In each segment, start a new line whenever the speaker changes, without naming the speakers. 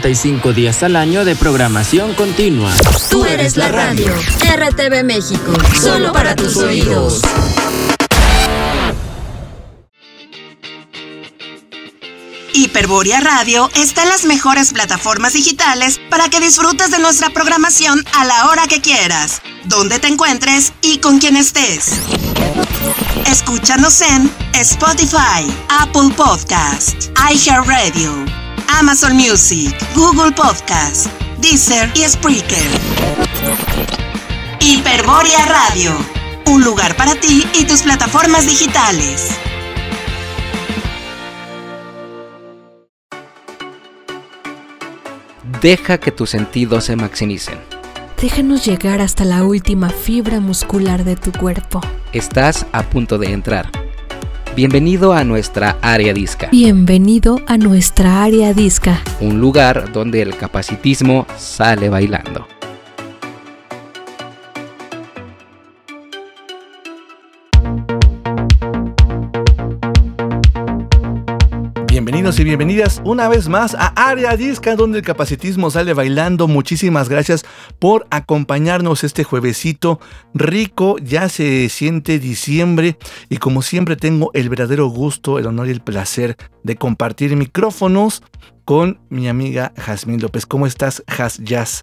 365 días al año de programación continua.
Tú eres la radio. RTV México. Solo para tus oídos.
Hiperboria Radio está en las mejores plataformas digitales para que disfrutes de nuestra programación a la hora que quieras, donde te encuentres y con quien estés. Escúchanos en Spotify, Apple Podcast, iHeartRadio, Amazon Music, Google Podcast, Deezer y Spreaker. Hiperboria Radio, un lugar para ti y tus plataformas digitales.
Deja que tus sentidos se maximicen.
Déjanos llegar hasta la última fibra muscular de tu cuerpo.
Estás a punto de entrar. Bienvenido a nuestra área disca.
Bienvenido a nuestra área disca.
Un lugar donde el capacitismo sale bailando.
Y bienvenidas una vez más a Área Disca, donde el capacitismo sale bailando. Muchísimas gracias por acompañarnos este juevesito rico. Ya se siente diciembre y como siempre tengo el verdadero gusto, el honor y el placer de compartir micrófonos con mi amiga Jazmín López. ¿Cómo estás, Jazz Jazz?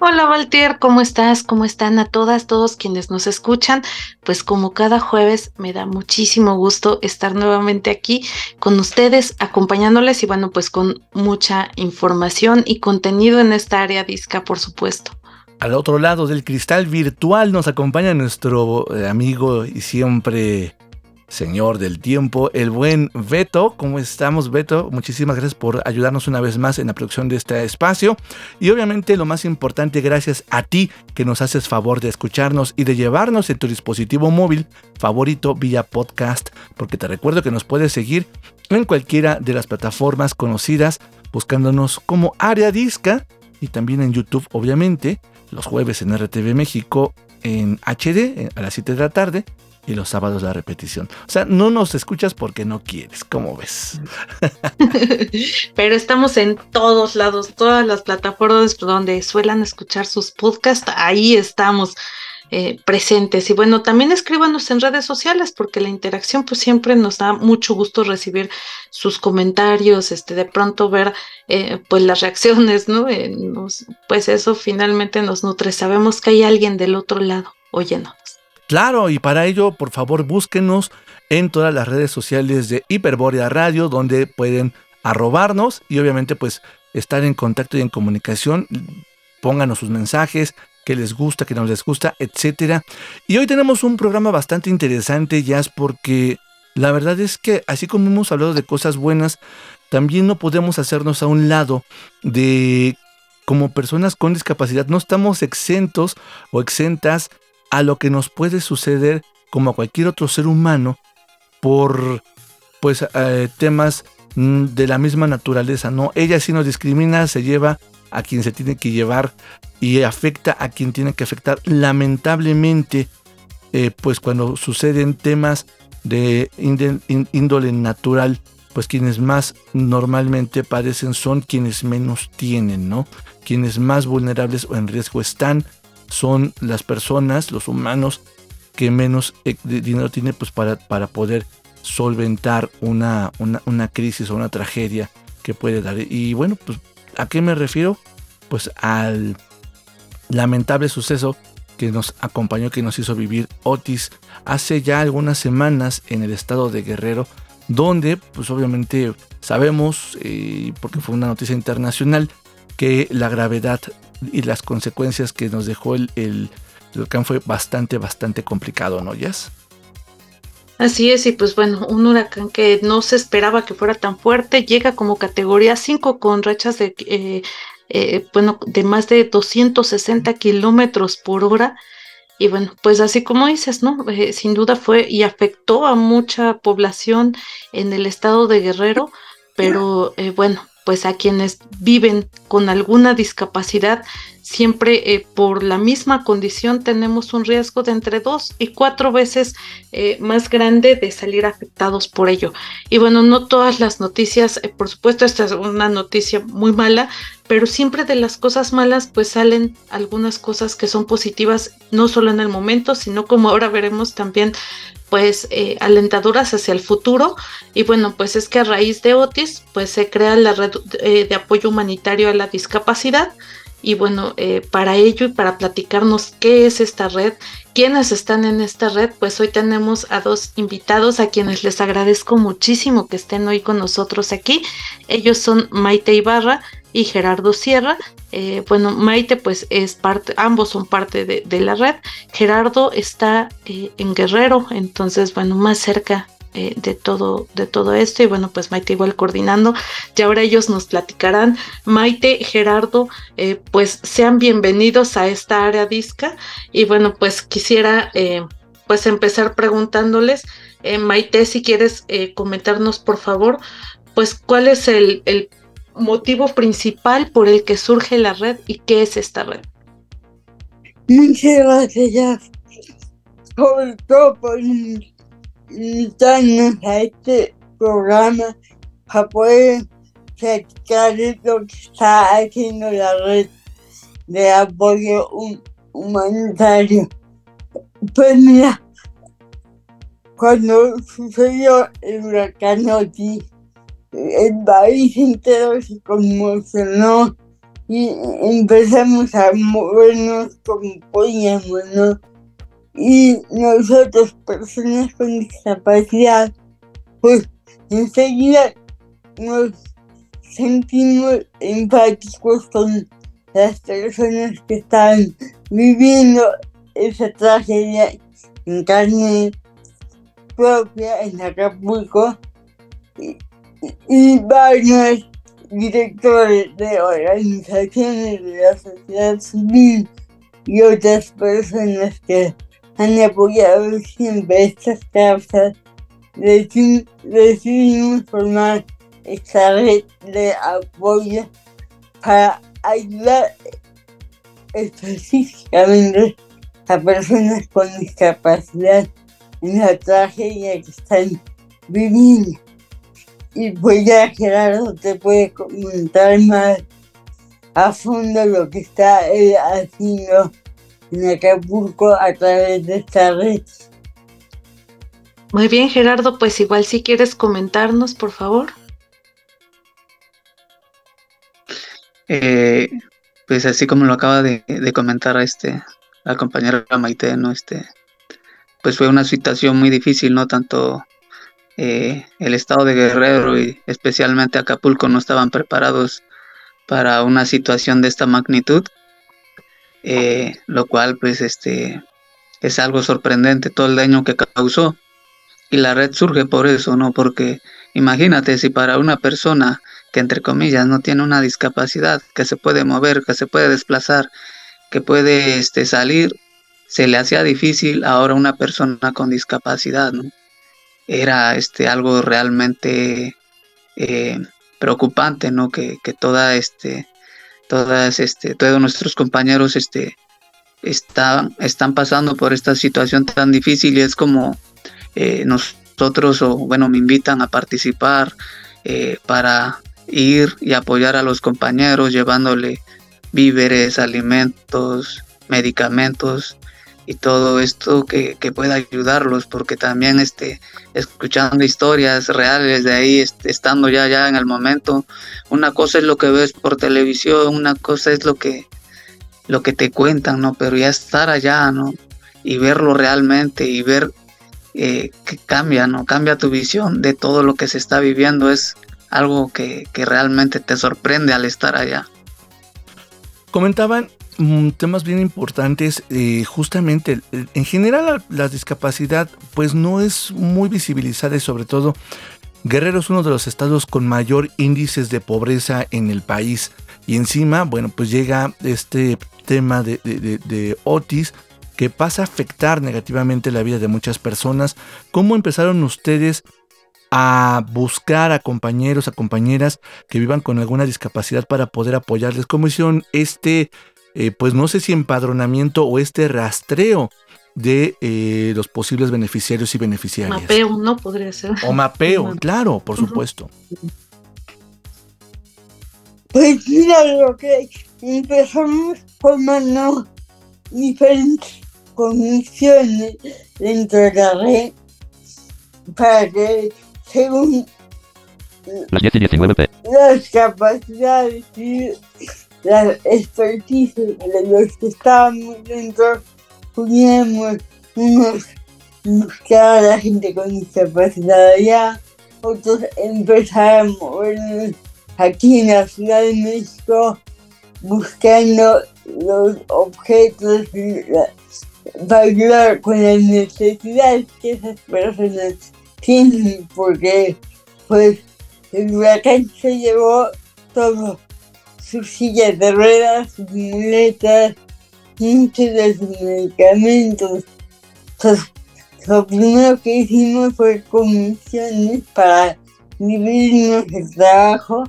Hola Valtier, ¿cómo estás? ¿Cómo están a todas, todos quienes nos escuchan? Pues como cada jueves me da muchísimo gusto estar nuevamente aquí con ustedes, acompañándoles y bueno, pues con mucha información y contenido en esta área disca, por supuesto.
Al otro lado del cristal virtual nos acompaña nuestro eh, amigo y siempre señor del tiempo, el buen Beto. ¿Cómo estamos, Beto? Muchísimas gracias por ayudarnos una vez más en la producción de este espacio. Y obviamente lo más importante, gracias a ti que nos haces favor de escucharnos y de llevarnos en tu dispositivo móvil favorito vía podcast, porque te recuerdo que nos puedes seguir en cualquiera de las plataformas conocidas buscándonos como Área Disca y también en YouTube, obviamente, los jueves en RTV México en HD a las 7 de la tarde y los sábados la repetición. O sea, no nos escuchas porque no quieres, ¿cómo ves?
Pero estamos en todos lados, todas las plataformas donde suelan escuchar sus podcasts, ahí estamos. Eh, presentes y bueno también escríbanos en redes sociales porque la interacción pues siempre nos da mucho gusto recibir sus comentarios este de pronto ver eh, pues las reacciones no eh, pues eso finalmente nos nutre sabemos que hay alguien del otro lado oyéndonos
Claro, y para ello, por favor, búsquenos en todas las redes sociales de Hiperbórea Radio, donde pueden arrobarnos y obviamente pues estar en contacto y en comunicación. Pónganos sus mensajes, que les gusta, que no les gusta, etc. Y hoy tenemos un programa bastante interesante, Jazz, porque la verdad es que así como hemos hablado de cosas buenas, también no podemos hacernos a un lado de como personas con discapacidad, no estamos exentos o exentas a lo que nos puede suceder como a cualquier otro ser humano por pues eh, temas mm, de la misma naturaleza, ¿no? Ella sí nos discrimina, se lleva a quien se tiene que llevar y afecta a quien tiene que afectar. Lamentablemente, eh, pues cuando suceden temas de índole natural, pues quienes más normalmente padecen son quienes menos tienen, ¿no? Quienes más vulnerables o en riesgo están son las personas, los humanos que menos eh, dinero tienen pues para, para poder solventar una, una, crisis o una tragedia que puede dar. Y bueno, pues ¿a qué me refiero? Pues al lamentable suceso que nos acompañó, que nos hizo vivir Otis hace ya algunas semanas en el estado de Guerrero, donde pues obviamente sabemos, eh, porque fue una noticia internacional, que la gravedad y las consecuencias que nos dejó el, huracán fue bastante, bastante complicado, ¿no, Jess?
Así es, y pues bueno, un huracán que no se esperaba que fuera tan fuerte, llega como categoría 5 con rachas de, eh, eh, bueno, de más de 260 kilómetros por hora. Y bueno, pues así como dices, ¿no? Eh, sin duda fue y afectó a mucha población en el estado de Guerrero, pero bueno, pues a quienes viven con alguna discapacidad, siempre eh, por la misma condición tenemos un riesgo de entre dos y cuatro veces eh, más grande de salir afectados por ello. Y bueno, no todas las noticias, eh, por supuesto, esta es una noticia muy mala, pero siempre de las cosas malas pues salen algunas cosas que son positivas, no solo en el momento, sino como ahora veremos también pues eh, alentadoras hacia el futuro. Y bueno pues es que a raíz de Otis pues se crea la red eh, de apoyo humanitario a la discapacidad. Y bueno eh, para ello y para platicarnos qué es esta red quiénes están en esta red pues hoy tenemos a dos invitados a quienes les agradezco muchísimo que estén hoy con nosotros aquí. Ellos son Maite Ibarra y Gerardo Sierra. Eh, bueno, Maite pues es parte, ambos son parte de, la red. Gerardo está eh, en Guerrero, entonces bueno, más cerca eh, de todo de todo esto y bueno pues Maite igual coordinando y ahora ellos nos platicarán Maite Gerardo pues sean bienvenidos a esta área disca y bueno pues quisiera pues empezar preguntándoles Maite si quieres comentarnos por favor pues cuál es el, el motivo principal por el que surge la red y qué es esta red.
Muchas gracias, sobre todo por invitarnos a este programa para poder platicar lo que está haciendo la red de apoyo humanitario. Pues mira, cuando sucedió el huracán Otis, el país entero se conmocionó y empezamos a movernos como podíamos, ¿no? Y nosotros, personas con discapacidad, pues enseguida nos sentimos empáticos con las personas que están viviendo esa tragedia en carne propia en Acapulco y varios directores de organizaciones de la sociedad civil y otras personas que han apoyado siempre estas causas, decidimos formar esta red de apoyo para ayudar específicamente a personas con discapacidad en la tragedia que están viviendo y pues ya Gerardo te puede comentar más a fondo lo que está haciendo en Acapulco a través de esta red.
Muy bien, Gerardo, pues igual si quieres comentarnos, por favor.
Eh, pues así como lo acaba de, de, comentar este la compañera Maite, ¿no? Este, pues fue una situación muy difícil, ¿no? Tanto eh, el estado de Guerrero y especialmente Acapulco no estaban preparados para una situación de esta magnitud, eh, lo cual pues este es algo sorprendente todo el daño que causó y la red surge por eso, ¿no? Porque imagínate si para una persona que entre comillas no tiene una discapacidad, que se puede mover, que se puede desplazar, que puede este, salir, se le hacía difícil ahora una persona con discapacidad, ¿no? Era este, algo realmente eh, preocupante, ¿no? Que, que toda este, todas este, todos nuestros compañeros este, están, están pasando por esta situación tan difícil y es como eh, nosotros, o bueno, me invitan a participar eh, para ir y apoyar a los compañeros llevándole víveres, alimentos, medicamentos y todo esto que, pueda ayudarlos, porque también este, escuchando historias reales de ahí, este, estando ya, ya en el momento, una cosa es lo que ves por televisión, una cosa es lo que, lo que te cuentan, ¿no? Pero ya estar allá, ¿no? Y verlo realmente y ver eh, que cambia, ¿no? Cambia tu visión de todo lo que se está viviendo, es algo que, que realmente te sorprende al estar allá.
Comentaban temas bien importantes. Eh, justamente, en general la, discapacidad pues no es muy visibilizada y sobre todo Guerrero es uno de los estados con mayor índices de pobreza en el país. Y encima, bueno, pues llega este tema de, de Otis que pasa a afectar negativamente la vida de muchas personas. ¿Cómo empezaron ustedes a buscar a compañeros, a compañeras que vivan con alguna discapacidad para poder apoyarles? ¿Cómo hicieron este eh, pues no sé si empadronamiento o este rastreo de eh, los posibles beneficiarios y beneficiarias.
Mapeo, ¿no? Podría ser.
O mapeo, claro, por supuesto.
Pues mira lo que empezamos formando diferentes comisiones dentro de la red para que según
las 10 y 19 p.
las capacidades y la expertise de los que estábamos dentro, pudiéramos unos buscar a la gente con discapacidad allá, otros empezar a movernos aquí en la Ciudad de México buscando los objetos para ayudar con las necesidades que esas personas tienen, porque pues el huracán se llevó todo sus sillas de ruedas, sus muletas, muchos de sus medicamentos. Entonces, lo primero que hicimos fue comisiones para dividirnos el trabajo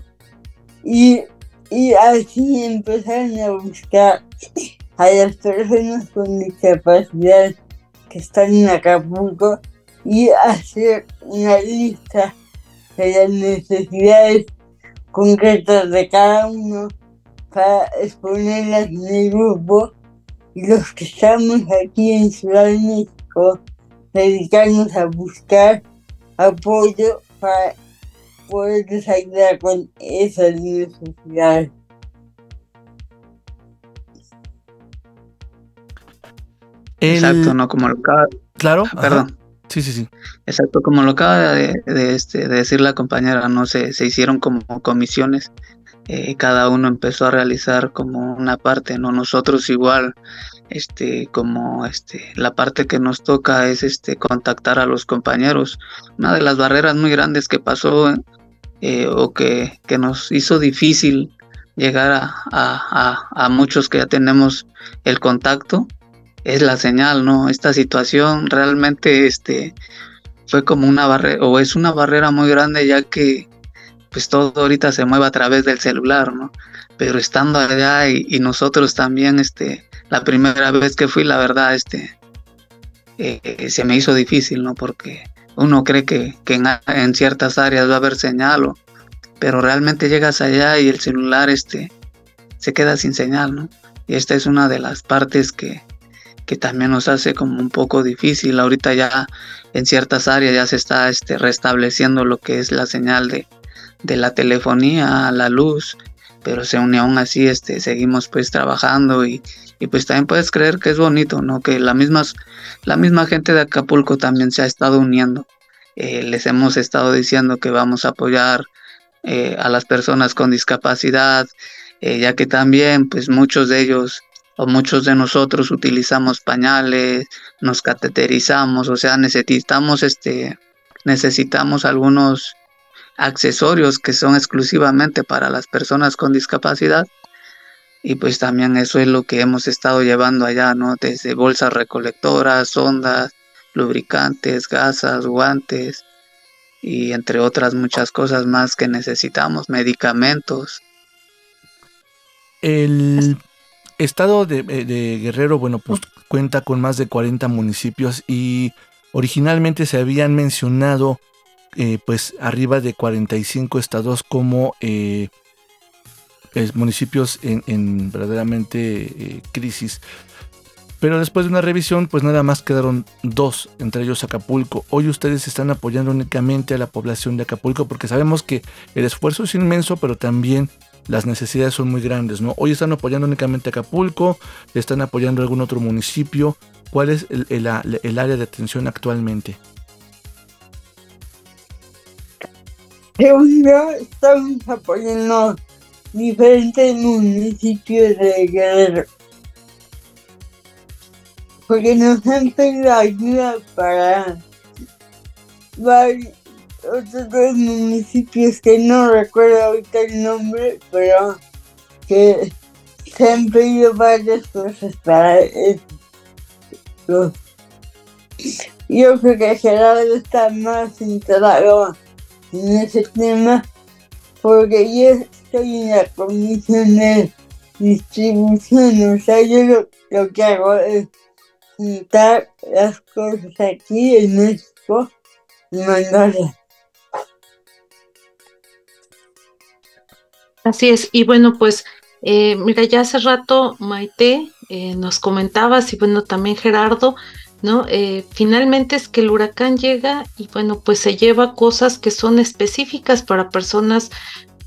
y, y así empezaron a buscar a las personas con discapacidad que están en Acapulco y hacer una lista de las necesidades concretas de cada uno para exponerlas en el grupo y los que estamos aquí en Ciudad de México dedicarnos a buscar apoyo para poder ayudar con esas necesidades.
Exacto, no como lo acaba.
Claro,
perdón.
Sí, sí, sí.
Exacto, como lo acaba de, este, de decir la compañera, no se, se hicieron como comisiones, eh, cada uno empezó a realizar como una parte, ¿no? Nosotros igual, este, como este, la parte que nos toca es este, contactar a los compañeros. Una de las barreras muy grandes que pasó eh, o que, nos hizo difícil llegar a muchos que ya tenemos el contacto, es la señal, ¿no? Esta situación realmente este, fue como una barrera, o es una barrera muy grande ya que pues todo ahorita se mueve a través del celular, ¿no? Pero estando allá y, nosotros también, este, la primera vez que fui, la verdad, este, eh, se me hizo difícil, ¿no? Porque uno cree que, que en, ciertas áreas va a haber señal, pero realmente llegas allá y el celular, este, se queda sin señal, ¿no? Y esta es una de las partes que, que también nos hace como un poco difícil. Ahorita ya en ciertas áreas ya se está este, restableciendo lo que es la señal de, de la telefonía, la luz, pero se une aún así este, seguimos pues trabajando y, y, pues también puedes creer que es bonito, ¿no? Que la misma, la misma gente de Acapulco también se ha estado uniendo. Eh, les hemos estado diciendo que vamos a apoyar eh, a las personas con discapacidad, eh, ya que también pues muchos de ellos o muchos de nosotros utilizamos pañales, nos cateterizamos, o sea, necesitamos este necesitamos algunos accesorios que son exclusivamente para las personas con discapacidad. Y pues también eso es lo que hemos estado llevando allá, ¿no? Desde bolsas recolectoras, sondas, lubricantes, gasas, guantes, y entre otras muchas cosas más que necesitamos, medicamentos.
El estado de, eh, de Guerrero, bueno, pues cuenta con más de 40 municipios y originalmente se habían mencionado eh, pues arriba de 45 estados como eh, municipios en, en verdaderamente eh, crisis. Pero después de una revisión, pues nada más quedaron dos, entre ellos Acapulco. Hoy ustedes están apoyando únicamente a la población de Acapulco porque sabemos que el esfuerzo es inmenso, pero también las necesidades son muy grandes, ¿no? Hoy están apoyando únicamente Acapulco, están apoyando algún otro municipio. ¿Cuál es el, área de atención actualmente?
Segundo, estamos apoyando diferentes municipios de Guerrero. Porque nos han pedido ayuda para varios otros municipios que no recuerdo ahorita el nombre, pero que se han pedido varias cosas para esto. Yo creo que Gerardo está más enterado en ese tema porque yo estoy en la comisión de distribución, o sea, yo lo, lo que hago es juntar las cosas aquí en México y mandarlas.
Así es, y bueno, pues eh, mira, ya hace rato Maite eh, nos comentabas y bueno, también Gerardo, ¿no? Eh, finalmente es que el huracán llega y bueno, pues se lleva cosas que son específicas para personas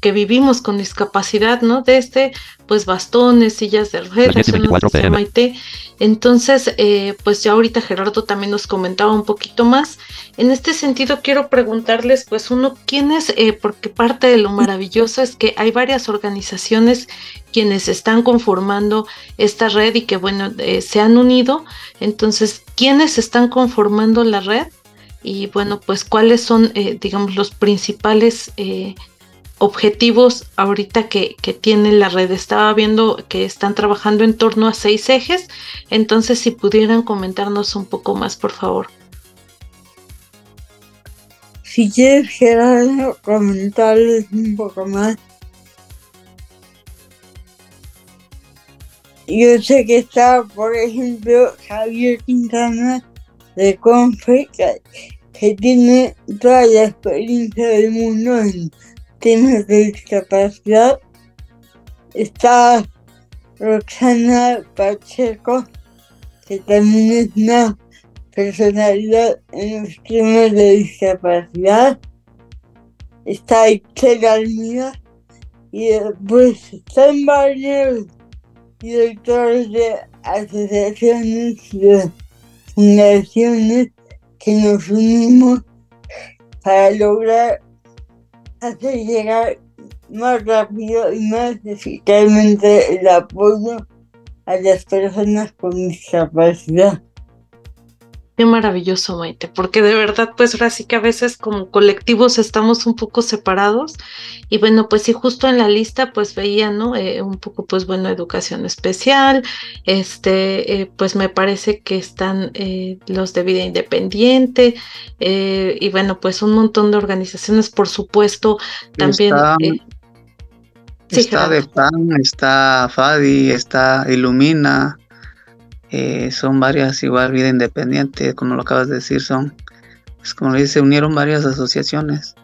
que vivimos con discapacidad, ¿no? Desde pues bastones, sillas de ruedas,
Las 10 y
son las
24
que decía
PM.
Maite. Entonces, eh, pues ya ahorita Gerardo también nos comentaba un poquito más. En este sentido, quiero preguntarles, pues uno, ¿quién es? Eh, porque parte de lo maravilloso es que hay varias organizaciones quienes están conformando esta red y que, bueno, eh, se han unido. Entonces, ¿quiénes están conformando la red? Y bueno, pues cuáles son, eh, digamos, los principales eh, objetivos ahorita que, que tiene la red. Estaba viendo que están trabajando en torno a seis ejes, entonces si pudieran comentarnos un poco más, por favor.
Si quieres, Gerardo, comentarles un poco más. Yo sé que está, por ejemplo, Javier Quintana de Confe, que, que tiene toda la experiencia del mundo en temas de discapacidad. Está Roxana Pacheco, que también es una personalidad en los temas de discapacidad. Está Itzel Almida y después están varios directores de asociaciones de fundaciones que nos unimos para lograr hacer llegar más rápido y más eficazmente el apoyo a las personas con discapacidad.
Qué maravilloso, Maite, porque de verdad, pues ahora sí que a veces como colectivos estamos un poco separados y bueno, pues sí, justo en la lista pues veía, ¿no? Eh, un poco pues bueno, educación especial, este, eh, pues me parece que están eh, los de vida independiente y bueno, pues un montón de organizaciones, por supuesto, también...
Está,
sí,
está de PAN, está FADI, está Ilumina, eh, son varias igual vida independiente, como lo acabas de decir, son, pues como le dice, unieron varias asociaciones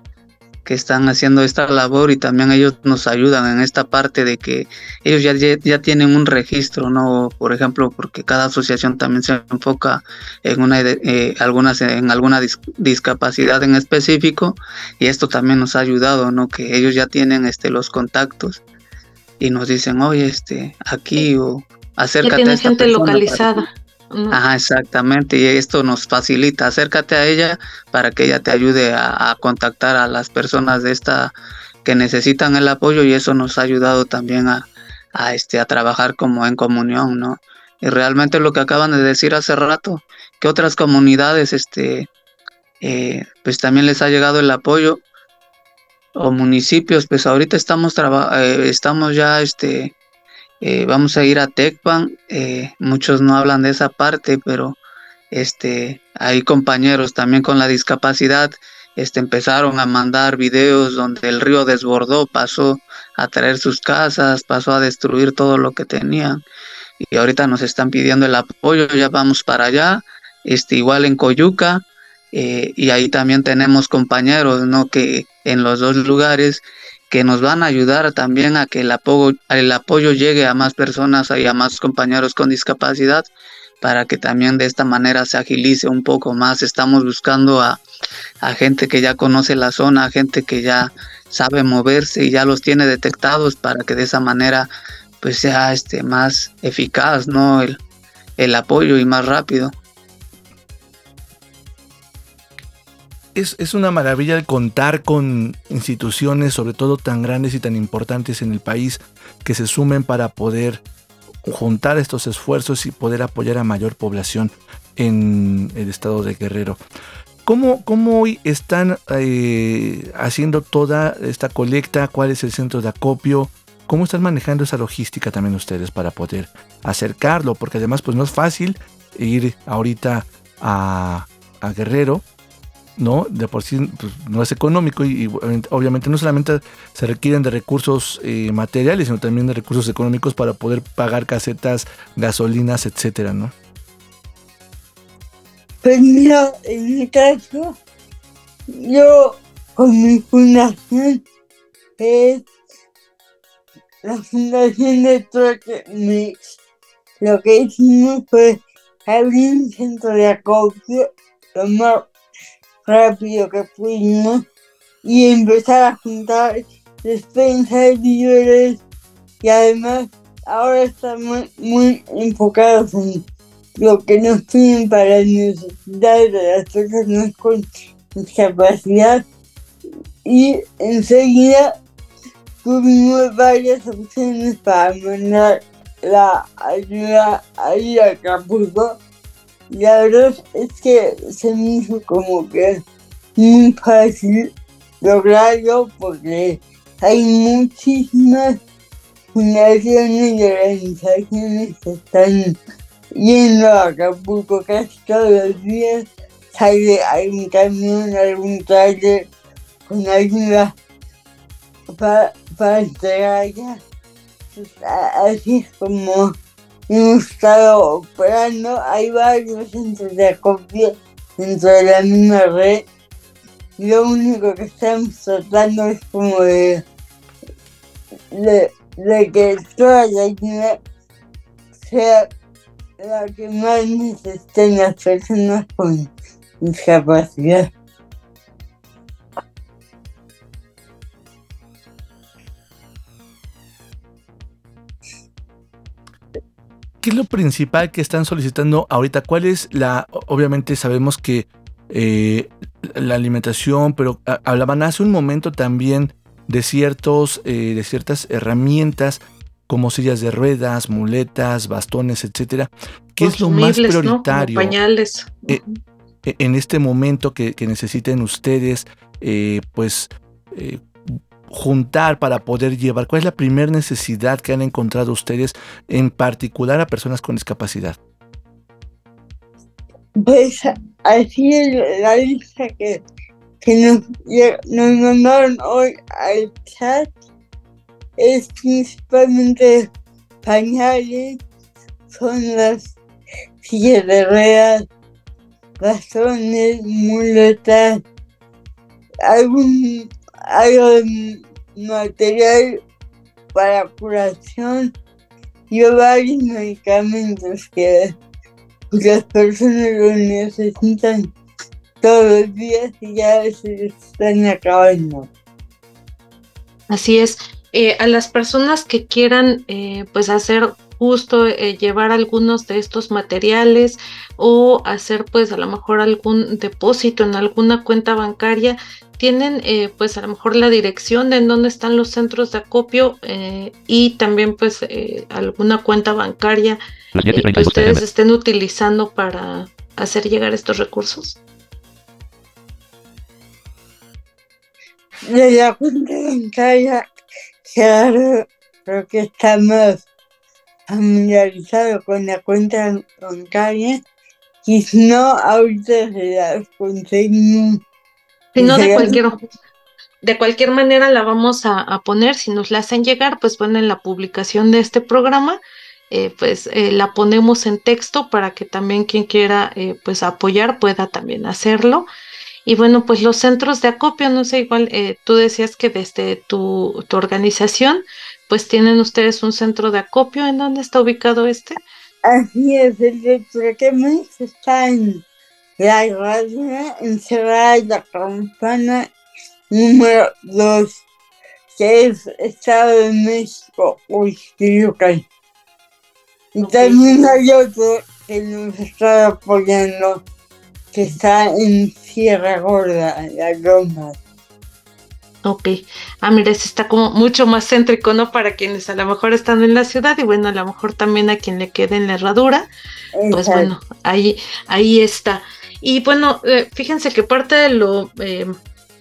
que están haciendo esta labor y también ellos nos ayudan en esta parte de que ellos ya, ya, ya tienen un registro, ¿no? Por ejemplo, porque cada asociación también se enfoca en una eh, algunas en alguna dis discapacidad en específico y esto también nos ha ayudado, ¿no? Que ellos ya tienen este los contactos y nos dicen, "Oye, este aquí o acércate
ya tiene
a esta
gente
persona
localizada. ¿no?
Ajá, exactamente. Y esto nos facilita. Acércate a ella para que ella te ayude a, a, contactar a las personas de esta que necesitan el apoyo y eso nos ha ayudado también a, a, este, a trabajar como en comunión, ¿no? Y realmente lo que acaban de decir hace rato, que otras comunidades, este, eh, pues también les ha llegado el apoyo o municipios, pues ahorita estamos, eh, estamos ya, este, eh, vamos a ir a Tecpan, eh, muchos no hablan de esa parte, pero este, hay compañeros también con la discapacidad este, empezaron a mandar videos donde el río desbordó, pasó a traer sus casas, pasó a destruir todo lo que tenían. Y ahorita nos están pidiendo el apoyo, ya vamos para allá, este, igual en Coyuca, eh, y ahí también tenemos compañeros, ¿no? Que en los dos lugares que nos van a ayudar también a que el apoyo, el apoyo llegue a más personas y a más compañeros con discapacidad para que también de esta manera se agilice un poco más. Estamos buscando a, gente que ya conoce la zona, a gente que ya sabe moverse y ya los tiene detectados para que de esa manera pues sea este más eficaz, ¿no? El, el apoyo y más rápido.
Es, es, una maravilla el contar con instituciones, sobre todo tan grandes y tan importantes en el país, que se sumen para poder juntar estos esfuerzos y poder apoyar a mayor población en el estado de Guerrero. ¿Cómo, cómo hoy están eh, haciendo toda esta colecta? ¿Cuál es el centro de acopio? ¿Cómo están manejando esa logística también ustedes para poder acercarlo? Porque además pues no es fácil ir ahorita a, a Guerrero ¿no? De por sí pues, no es económico y, obviamente no solamente se requieren de recursos eh, materiales, sino también de recursos económicos para poder pagar casetas, gasolinas, etcétera, ¿no?
Pues mira, en mi caso, yo con mi fundación es la fundación de Truque Mix. Lo que hicimos fue abrir un centro de acopio más rápido que fuimos y empezar a juntar despensas, víveres y además ahora estamos muy enfocados en lo que nos piden para las necesidades de las personas con discapacidad. Y enseguida tuvimos varias opciones para mandar la ayuda ahí a Acapulco la verdad es que se me hizo como que muy fácil lograrlo porque hay muchísimas fundaciones y organizaciones que están yendo a Acapulco casi todos los días. Sale algún camión, algún trailer con ayuda para, para entregar allá. Así es como estado operando. Hay varios centros de acopio dentro de la misma red. Lo único que estamos tratando es como de, de, que toda la ayuda sea la que más necesiten las personas con discapacidad.
¿Qué es lo principal que están solicitando ahorita? ¿Cuál es la, obviamente sabemos que eh, la alimentación, pero hablaban hace un momento también de ciertos, eh, de ciertas herramientas como sillas de ruedas, muletas, bastones, etcétera. ¿Qué es lo más prioritario?
pañales.
Eh, en este momento que, que necesiten ustedes, pues juntar para poder llevar? ¿Cuál es la primera necesidad que han encontrado ustedes en particular a personas con discapacidad?
Pues así es la lista que, nos, nos mandaron hoy al chat es principalmente pañales, son las sillas de ruedas, bastones, muletas, algún de material para curación y varios medicamentos que las personas lo necesitan todos los días y ya se están acabando.
Así es. Eh, a las personas que quieran eh, pues hacer justo eh, llevar algunos de estos materiales o hacer pues a lo mejor algún depósito en alguna cuenta bancaria tienen eh, pues a lo mejor la dirección de en dónde están los centros de acopio eh, y también pues eh, alguna cuenta bancaria que ustedes estén utilizando para hacer llegar estos recursos.
De la cuenta bancaria, claro, creo que estamos familiarizados con la cuenta bancaria y si no, ahorita se las conseguimos
Si no, de cualquier, de cualquier manera la vamos a, poner, si nos la hacen llegar, pues bueno, en la publicación de este programa, eh, pues eh, la ponemos en texto para que también quien quiera eh, pues apoyar pueda también hacerlo. Y bueno, pues los centros de acopio, no sé, igual tú decías que desde tu, tu, organización, pues tienen ustedes un centro de acopio, ¿en dónde está ubicado este?
Así es, el de está en la radio encerrada la campana número 2, que es Estado de México, que Y también hay otro que nos está apoyando, que está en Sierra Gorda, la Loma.
Ok. Ah, mira, ese está como mucho más céntrico, ¿no? Para quienes a lo mejor están en la ciudad y bueno, a lo mejor también a quien le quede en la herradura. Pues bueno, ahí, ahí está. Y bueno, eh, fíjense que parte de lo eh,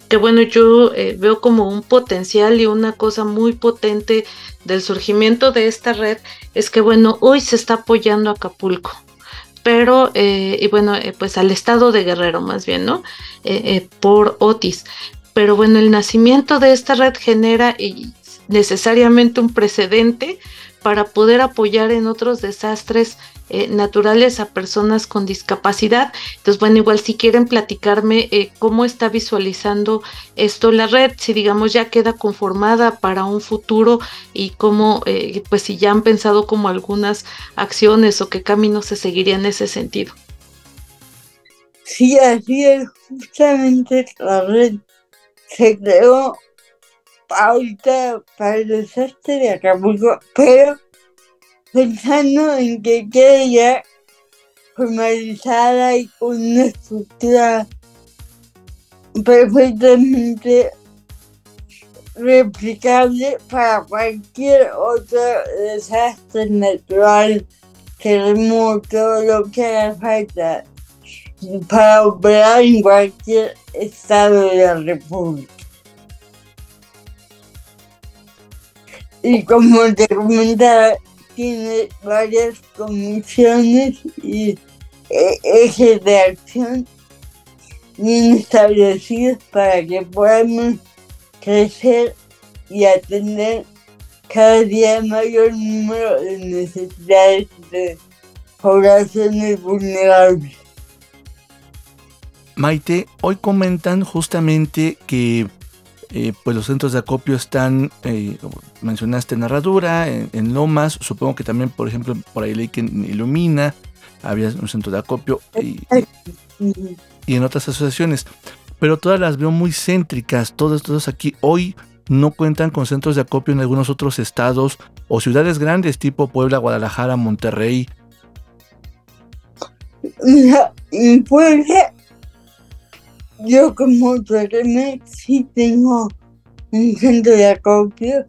que bueno, yo eh, veo como un potencial y una cosa muy potente del surgimiento de esta red es que bueno, hoy se está apoyando a Acapulco pero, y bueno, pues al estado de Guerrero más bien, ¿no? por Otis. Pero bueno, el nacimiento de esta red genera necesariamente un precedente para poder apoyar en otros desastres eh, naturales a personas con discapacidad. Entonces, bueno, igual si quieren platicarme eh, cómo está visualizando esto la red, si digamos ya queda conformada para un futuro y cómo, eh, pues si ya han pensado como algunas acciones o qué caminos se seguiría en ese sentido.
Sí, así es, justamente la red se creó ahorita para el desastre de Acapulco, pero pensando en que quede ya formalizada y con una estructura perfectamente replicable para cualquier otro desastre natural, terremoto, lo que haga falta para operar en cualquier estado de la República. Y como te comentaba, tiene varias comisiones y ejes de acción bien establecidos para que podamos crecer y atender cada día mayor número de necesidades de poblaciones vulnerables.
Maite, hoy comentan justamente que eh, pues los centros de acopio están, eh, mencionaste en Herradura, en, Lomas, supongo que también, por ejemplo, por ahí leí que en Ilumina había un centro de acopio y, en otras asociaciones, pero todas las veo muy céntricas, todas, todas aquí hoy no cuentan con centros de acopio en algunos otros estados o ciudades grandes tipo Puebla, Guadalajara, Monterrey.
En Puebla yo como me sí tengo un centro de acopio.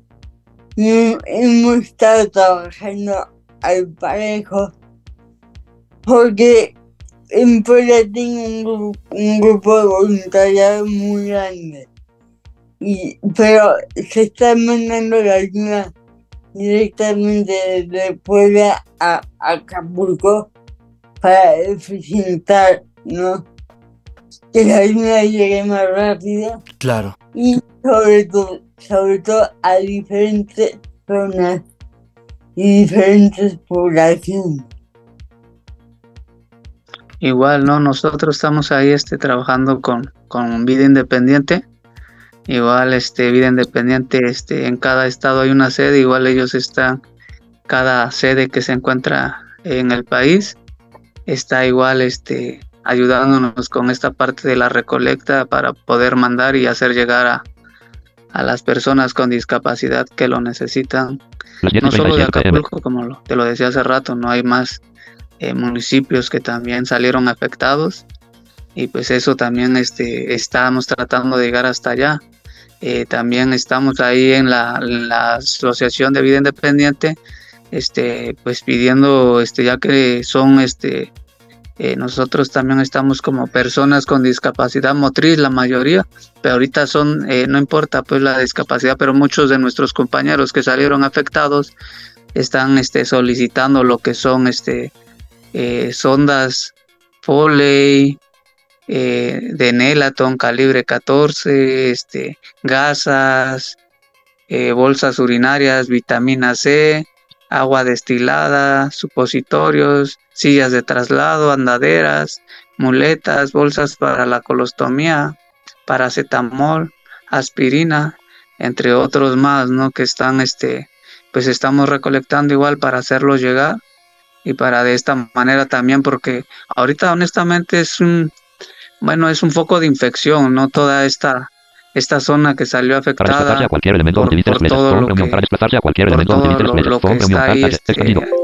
hemos estado trabajando al parejo porque en Puebla tengo un, grupo de voluntariado muy grande. Y, pero se está mandando la ayuda directamente desde Puebla a Acapulco para eficientar, ¿no? Que la ayuda llegue más rápido.
Claro.
Y sobre todo, sobre todo a diferentes zonas y diferentes poblaciones.
Igual, ¿no? Nosotros estamos ahí este, trabajando con, con Vida Independiente. Igual, este, Vida Independiente, este, en cada estado hay una sede, igual ellos están, cada sede que se encuentra en el país, está igual, este, ayudándonos con esta parte de la recolecta para poder mandar y hacer llegar a, a las personas con discapacidad que lo necesitan. No solo de Acapulco, como te lo decía hace rato, no hay más eh, municipios que también salieron afectados y pues eso también este, estamos tratando de llegar hasta allá. Eh, también estamos ahí en la, Asociación de Vida Independiente, este, pues pidiendo, este, ya que son este, eh, nosotros también estamos como personas con discapacidad motriz, la mayoría, pero ahorita son, eh, no importa pues la discapacidad, pero muchos de nuestros compañeros que salieron afectados están este, solicitando lo que son este, eh, sondas Foley, de Nelaton calibre 14, este, gasas, bolsas urinarias, vitamina C, agua destilada, supositorios, sillas de traslado, andaderas, muletas, bolsas para la colostomía, paracetamol, aspirina, entre otros más, ¿no? Que están, este, pues estamos recolectando igual para hacerlos llegar y para de esta manera también, porque ahorita honestamente es un, bueno, es un foco de infección, ¿no? Toda esta esta zona que salió afectada
a cualquier elemento
por,
por
todo lo que,
para desplazarse a cualquier
por
elemento
todo lo, lo que está ahí este,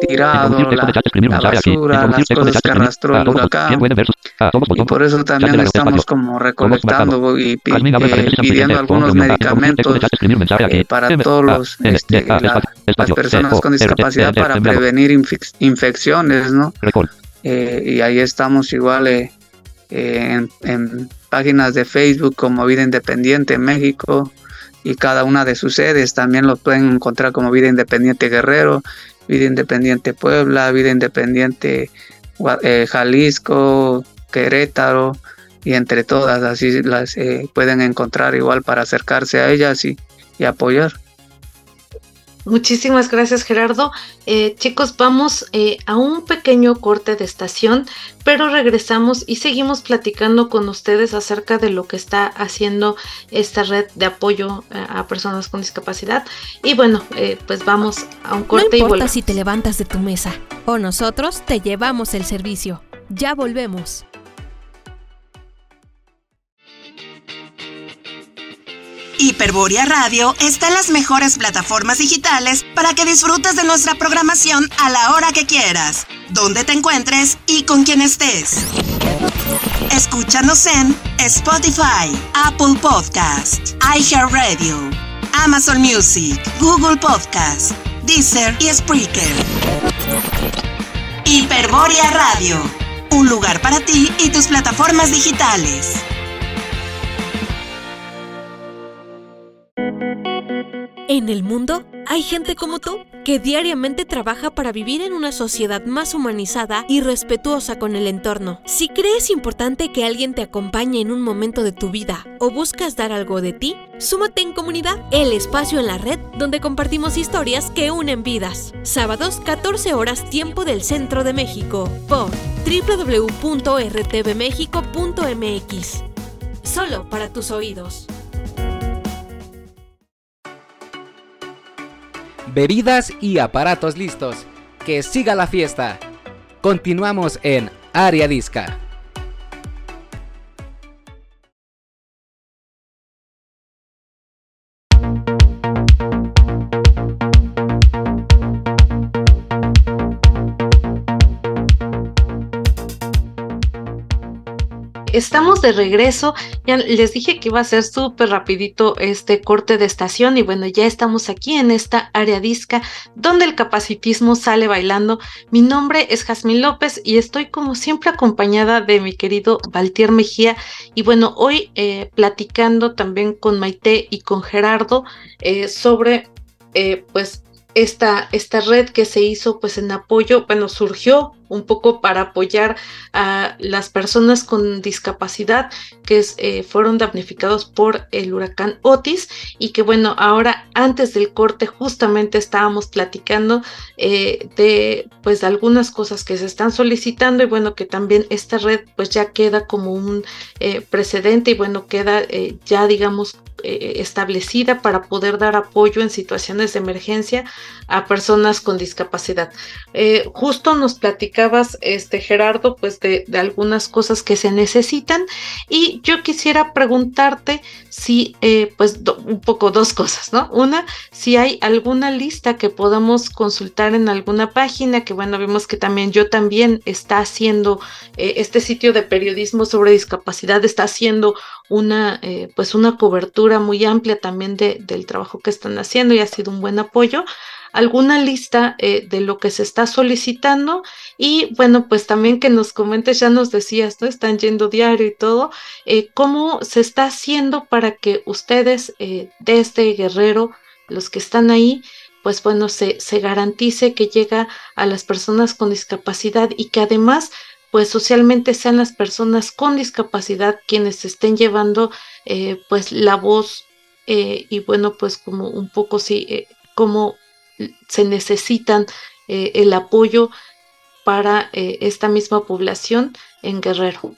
tirado, la, la basura, las cosas que arrastró el huracán. Y por eso también estamos como recolectando y eh, pidiendo algunos medicamentos eh, para todos los, este, la, las personas con discapacidad para prevenir inf infecciones, ¿no? Eh, y ahí estamos igual en, páginas de Facebook como Vida Independiente México y cada una de sus sedes también lo pueden encontrar como Vida Independiente Guerrero, Vida Independiente Puebla, Vida Independiente eh, Jalisco, Querétaro y entre todas así las eh, pueden encontrar igual para acercarse a ellas y, y apoyar.
Muchísimas gracias Gerardo. Eh, chicos, vamos eh, a un pequeño corte de estación, pero regresamos y seguimos platicando con ustedes acerca de lo que está haciendo esta red de apoyo a, eh, a personas con discapacidad. Y bueno, eh, pues vamos a un corte
no
y
importa
volvemos.
si te levantas de tu mesa o nosotros te llevamos el servicio. Ya volvemos.
Hiperboria Radio está en las mejores plataformas digitales para que disfrutes de nuestra programación a la hora que quieras, donde te encuentres y con quien estés. Escúchanos en Spotify, Apple Podcast, iHeartRadio, Amazon Music, Google Podcast, Deezer y Spreaker. Hiperboria Radio, un lugar para ti y tus plataformas digitales.
En el mundo hay gente como tú que diariamente trabaja para vivir en una sociedad más humanizada y respetuosa con el entorno. Si crees importante que alguien te acompañe en un momento de tu vida o buscas dar algo de ti, súmate en comunidad, el espacio en la red donde compartimos historias que unen vidas. Sábados 14 horas tiempo del centro de México por www.rtvmexico.mx. Solo para tus oídos.
Bebidas y aparatos listos. Que siga la fiesta. Continuamos en Área Disca.
Estamos de regreso, ya les dije que iba a ser súper rapidito este corte de estación y bueno, ya estamos aquí en esta área disca donde el capacitismo sale bailando. Mi nombre es Jazmín López y estoy como siempre acompañada de mi querido Valtier Mejía y bueno, hoy eh, platicando también con Maite y con Gerardo eh, sobre eh, pues esta, esta red que se hizo pues en apoyo, bueno, surgió un poco para apoyar a las personas con discapacidad que eh, fueron damnificados por el huracán Otis y que bueno, ahora antes del corte justamente estábamos platicando eh, de pues algunas cosas que se están solicitando y bueno, que también esta red pues ya queda como un eh, precedente y bueno, queda ya digamos establecida para poder dar apoyo en situaciones de emergencia a personas con discapacidad. Justo nos platicabas, este Gerardo, pues de, algunas cosas que se necesitan y yo quisiera preguntarte si, eh, pues un poco dos cosas, ¿no? Una, si hay alguna lista que podamos consultar en alguna página, que bueno, vimos que también yo también está haciendo eh, este sitio de periodismo sobre discapacidad, está haciendo una, eh, pues una cobertura muy amplia también de, del trabajo que están haciendo y ha sido un buen apoyo. Alguna lista eh, de lo que se está solicitando y bueno, pues también que nos comentes, ya nos decías, ¿no? Están yendo diario y todo, eh, cómo se está haciendo para que ustedes eh, desde Guerrero, los que están ahí, pues bueno, se, se garantice que llega a las personas con discapacidad y que además pues socialmente sean las personas con discapacidad quienes estén llevando pues la voz y bueno pues como un poco sí como se necesitan el apoyo para esta misma población en Guerrero.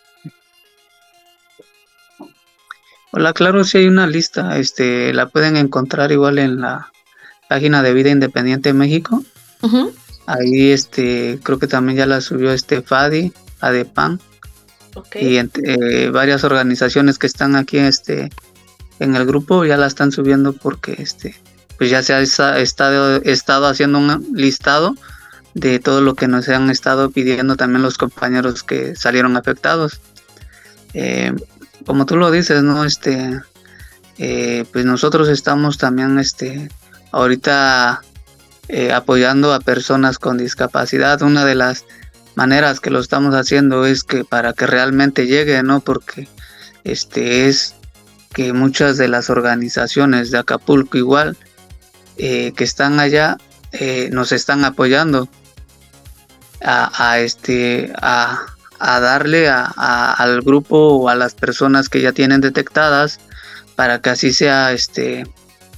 Hola, claro, sí hay una lista, este, la pueden encontrar igual en la página de Vida Independiente México. Ahí, este, creo que también ya la subió este Fadi, Adepan, y eh, varias organizaciones que están aquí, este, en el grupo ya la están subiendo porque, este, pues ya se ha estado, haciendo un listado de todo lo que nos han estado pidiendo también los compañeros que salieron afectados. Eh, como tú lo dices, ¿no? Este, eh, pues nosotros estamos también, este, ahorita eh, apoyando a personas con discapacidad. Una de las maneras que lo estamos haciendo es que para que realmente llegue, ¿no? Porque este es que muchas de las organizaciones de Acapulco igual eh, que están allá eh, nos están apoyando a, este a, darle al grupo o a las personas que ya tienen detectadas para que así sea este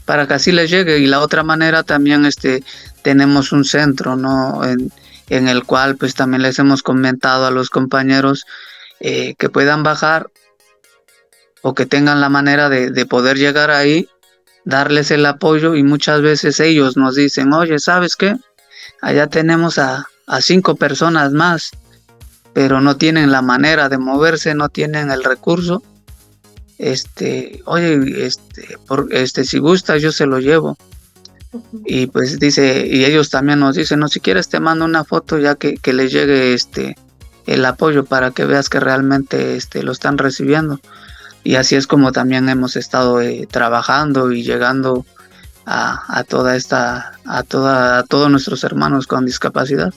para que así les llegue. Y la otra manera también este, tenemos un centro, ¿no? En, el cual pues también les hemos comentado a los compañeros eh, que puedan bajar o que tengan la manera de, poder llegar ahí, darles el apoyo y muchas veces ellos nos dicen, oye, ¿sabes qué? Allá tenemos a, a cinco personas más, pero no tienen la manera de moverse, no tienen el recurso este, oye, este, por, este, si gusta, yo se lo llevo. Y pues dice, y ellos también nos dicen, no, si quieres te mando una foto ya que, que les llegue este el apoyo para que veas que realmente este, lo están recibiendo. Y así es como también hemos estado eh, trabajando y llegando a, a, toda esta, a toda, a todos nuestros hermanos con discapacidad.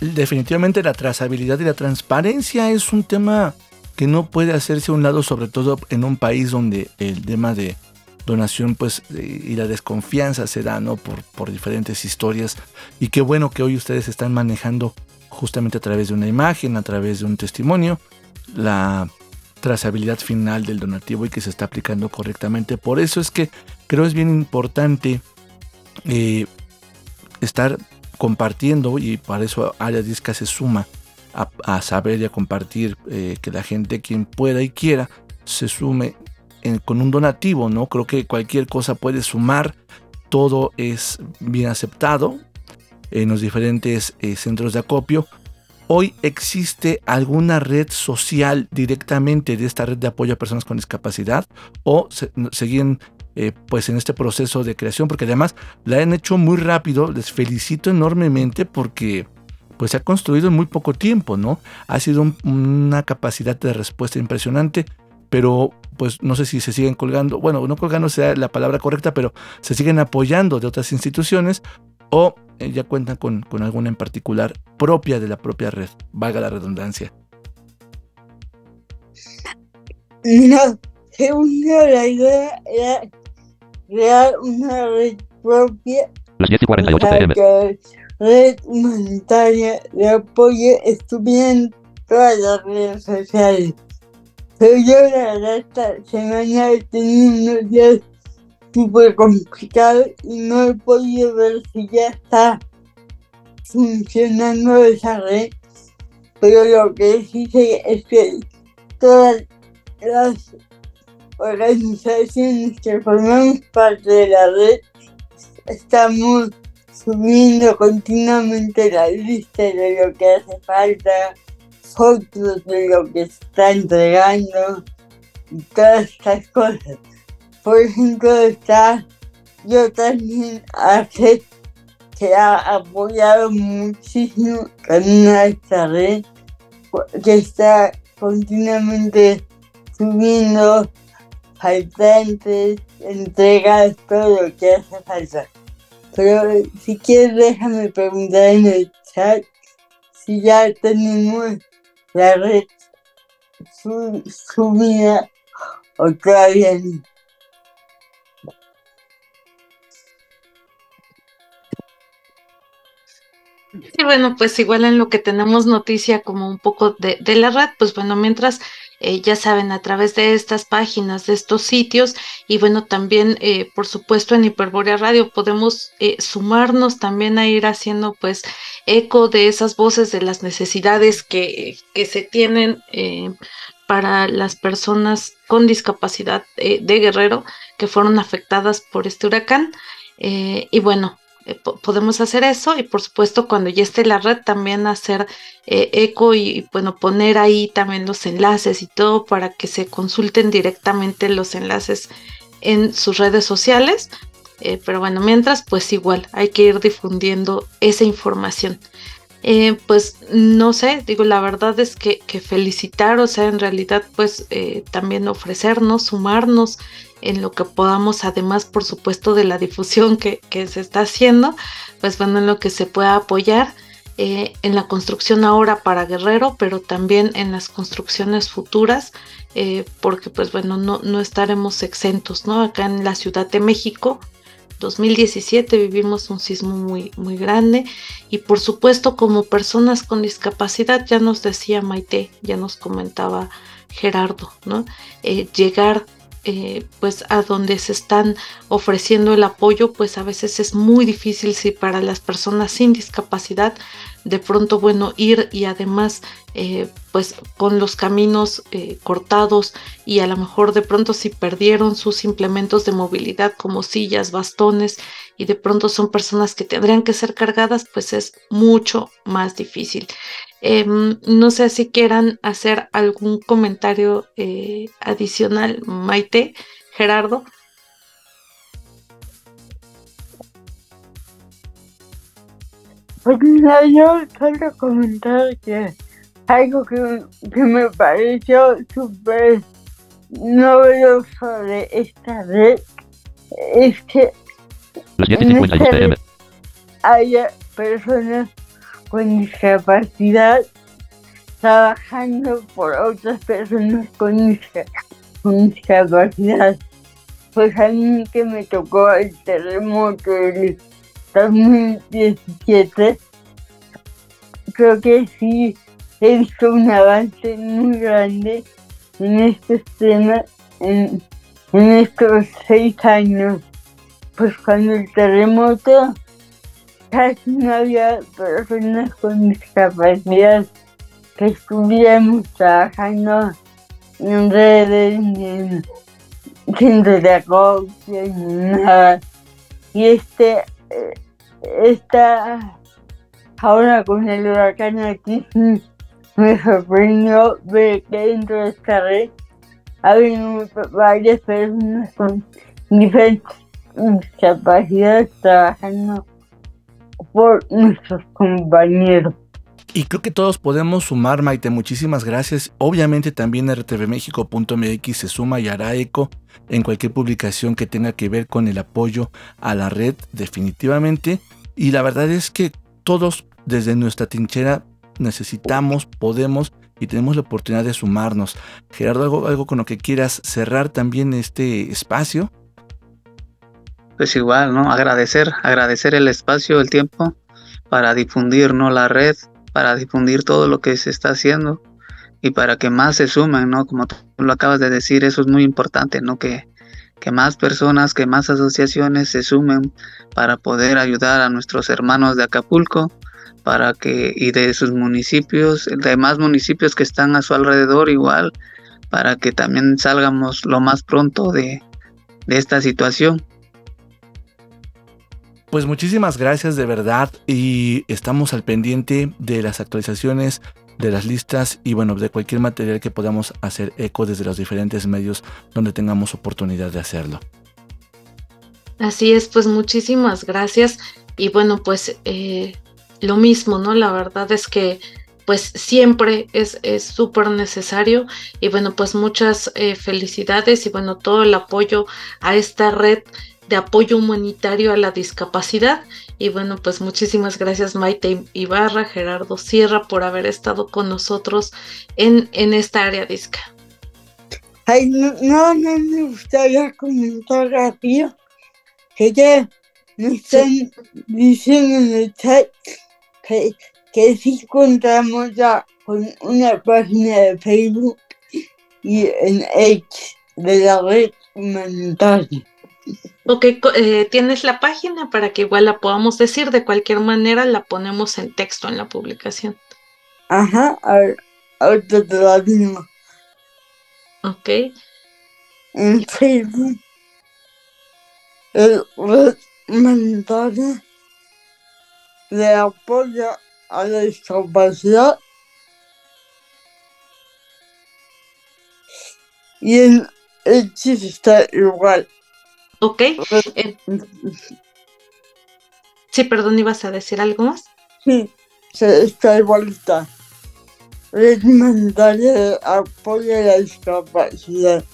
Definitivamente la trazabilidad y la transparencia es un tema que no puede hacerse a un lado, sobre todo en un país donde el tema de donación pues eh, y la desconfianza se da ¿no? por, por diferentes historias y qué bueno que hoy ustedes están manejando justamente a través de una imagen, a través de un testimonio, la trazabilidad final del donativo y que se está aplicando correctamente. Por eso es que creo es bien importante eh, estar compartiendo y para eso Área Disca se suma a, saber y a compartir, eh, que la gente quien pueda y quiera se sume con un donativo, ¿no? Creo que cualquier cosa puede sumar, todo es bien aceptado en los diferentes eh, centros de acopio. Hoy existe alguna red social directamente de esta red de apoyo a personas con discapacidad o siguen eh, pues en este proceso de creación porque además la han hecho muy rápido. Les felicito enormemente porque pues se ha construido en muy poco tiempo, ¿no? Ha sido una capacidad de respuesta impresionante, pero pues no sé si se siguen colgando, bueno, no colgando sea la palabra correcta, pero se siguen apoyando de otras instituciones o ya cuentan con, con alguna en particular propia de la propia red, valga la redundancia.
No, según yo la idea era crear una red propia.
Las 10 y 48 pm
red humanitaria de apoyo estuve en todas las redes sociales. Pero yo la verdad esta semana he tenido unos días súper complicados y no he podido ver si ya está funcionando esa red. Pero lo que sí sé es que todas las organizaciones que formamos parte de la red estamos subiendo continuamente la lista de lo que hace falta, fotos de lo que se está entregando y todas estas cosas. Por ejemplo, está yo también hace que ha apoyado muchísimo también a esta red que está continuamente subiendo faltantes, entregas, todo lo que hace falta. Pero si quieres déjame preguntar en el chat si ya tenemos la red subida o todavía no.
Sí, bueno, pues igual en lo que tenemos noticia como un poco de, de la red, pues bueno, mientras eh, ya saben, a través de estas páginas, de estos sitios, y bueno, también, eh, por supuesto, en Hiperborea Radio podemos eh, sumarnos también a ir haciendo pues eco de esas voces, de las necesidades que, que se tienen para las personas con discapacidad de Guerrero que fueron afectadas por este huracán. y bueno, eh, podemos hacer eso y por supuesto cuando ya esté la red también hacer eh, eco y, bueno poner ahí también los enlaces y todo para que se consulten directamente los enlaces en sus redes sociales. Eh, pero bueno mientras pues igual hay que ir difundiendo esa información. Pues no sé, digo, la verdad es que, que, felicitar, o sea, en realidad pues también ofrecernos, sumarnos en lo que podamos, además, por supuesto, de la difusión que, se está haciendo, pues bueno, en lo que se pueda apoyar eh, en la construcción ahora para Guerrero, pero también en las construcciones futuras, eh, porque pues bueno, no, no estaremos exentos, ¿no? Acá en la Ciudad de México, 2017 vivimos un sismo muy, muy grande y por supuesto como personas con discapacidad, ya nos decía Maite, ya nos comentaba Gerardo, ¿no? Eh, llegar eh, pues a donde se están ofreciendo el apoyo, pues a veces es muy difícil si para las personas sin discapacidad de pronto, bueno, ir y además eh, pues con los caminos eh, cortados y a lo mejor de pronto si perdieron sus implementos de movilidad como sillas, bastones y de pronto son personas que tendrían que ser cargadas, pues es mucho más difícil. Em, no sé si quieran hacer algún comentario eh, adicional, Maite, Gerardo.
Pues mira, yo quiero comentar que algo que, me pareció súper novedoso de esta red es que
en
haya personas con discapacidad trabajando por otras personas con, discapacidad. Pues a mí que me tocó el terremoto del 2017, creo que sí he visto un avance muy grande en este tema en, en estos seis años. Pues cuando el terremoto casi no había personas con discapacidad que estuviéramos trabajando en redes, en centros de acopio, ni nada. Y este, eh, esta, ahora con el huracán aquí, me sorprendió ver que dentro de esta red había varias personas con diferentes discapacidades trabajando por nuestros compañeros.
Y creo que todos podemos sumar, Maite. Muchísimas gracias. Obviamente también rtvmexico.mx se suma y hará eco en cualquier publicación que tenga que ver con el apoyo a la red, definitivamente. Y la verdad es que todos desde nuestra trinchera necesitamos, podemos y tenemos la oportunidad de sumarnos. Gerardo, algo, algo con lo que quieras cerrar también este espacio
pues igual, ¿no? Agradecer, agradecer el espacio, el tiempo para difundir, ¿no? La red, para difundir todo lo que se está haciendo y para que más se sumen, ¿no? Como tú lo acabas de decir, eso es muy importante, ¿no? Que, que más personas, que más asociaciones se sumen para poder ayudar a nuestros hermanos de Acapulco, para que, y de sus municipios, de demás municipios que están a su alrededor igual, para que también salgamos lo más pronto de, de esta situación.
Pues muchísimas gracias de verdad y estamos al pendiente de las actualizaciones de las listas y bueno, de cualquier material que podamos hacer eco desde los diferentes medios donde tengamos oportunidad de hacerlo.
Así es, pues muchísimas gracias y bueno, pues eh, lo mismo, ¿no? La verdad es que pues siempre es súper necesario y bueno, pues muchas eh, felicidades y bueno, todo el apoyo a esta red de apoyo humanitario a la discapacidad. Y bueno, pues muchísimas gracias Maite Ibarra, Gerardo Sierra por haber estado con nosotros en, en esta área disca.
Ay, no, no, me gustaría comentar rápido que ya me están diciendo en el chat que, que sí contamos ya con una página de Facebook y en X de la red humanitaria.
Ok, eh, tienes la página para que igual la podamos decir. De cualquier manera, la ponemos en texto en la publicación.
Ajá, ahorita te la digo.
Ok.
En Facebook, el red humanitaria de apoyo a la discapacidad y en X está igual.
Ok. Eh, sí, perdón, ¿ibas a decir algo más?
Sí, está igualita. Red humanitaria de apoyo a la discapacidad.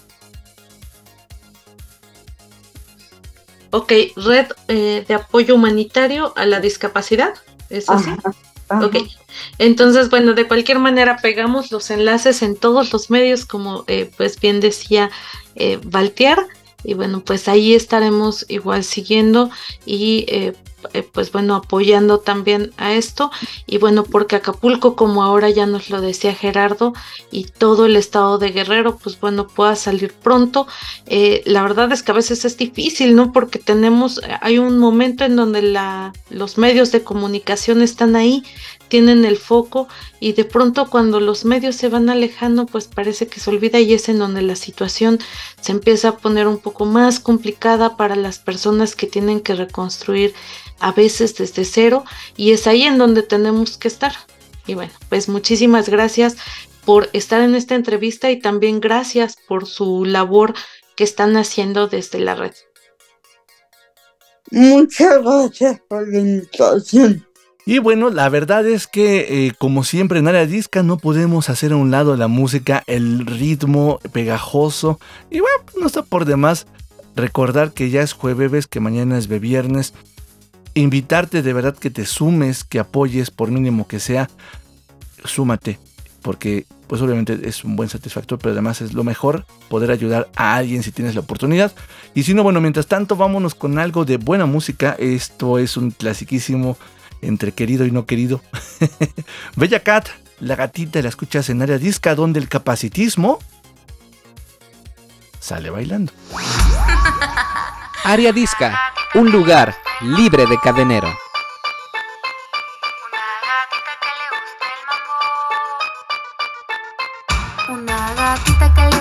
Ok, red eh, de apoyo humanitario a la discapacidad, ¿es así? Ok, entonces, bueno, de cualquier manera pegamos los enlaces en todos los medios, como eh, pues bien decía eh, Valtier, y bueno, pues ahí estaremos igual siguiendo y eh, eh, pues bueno, apoyando también a esto. Y bueno, porque Acapulco, como ahora ya nos lo decía Gerardo, y todo el estado de Guerrero, pues bueno, pueda salir pronto. Eh, la verdad es que a veces es difícil, ¿no? Porque tenemos, hay un momento en donde la, los medios de comunicación están ahí, tienen el foco y de pronto cuando los medios se van alejando pues parece que se olvida y es en donde la situación se empieza a poner un poco más complicada para las personas que tienen que reconstruir a veces desde cero y es ahí en donde tenemos que estar. Y bueno, pues muchísimas gracias por estar en esta entrevista y también gracias por su labor que están haciendo desde la red.
Muchas gracias por la invitación.
Y bueno, la verdad es que, eh, como siempre en área disca, no podemos hacer a un lado la música, el ritmo pegajoso. Y bueno, no está por demás recordar que ya es jueves, que mañana es viernes. Invitarte de verdad que te sumes, que apoyes, por mínimo que sea, súmate. Porque, pues obviamente es un buen satisfactor, pero además es lo mejor poder ayudar a alguien si tienes la oportunidad. Y si no, bueno, mientras tanto, vámonos con algo de buena música. Esto es un clasiquísimo entre querido y no querido. Bella Cat, la gatita, la escuchas en área disca donde el capacitismo sale bailando.
Área disca, un lugar libre de cadenero.
Una gatita que le gusta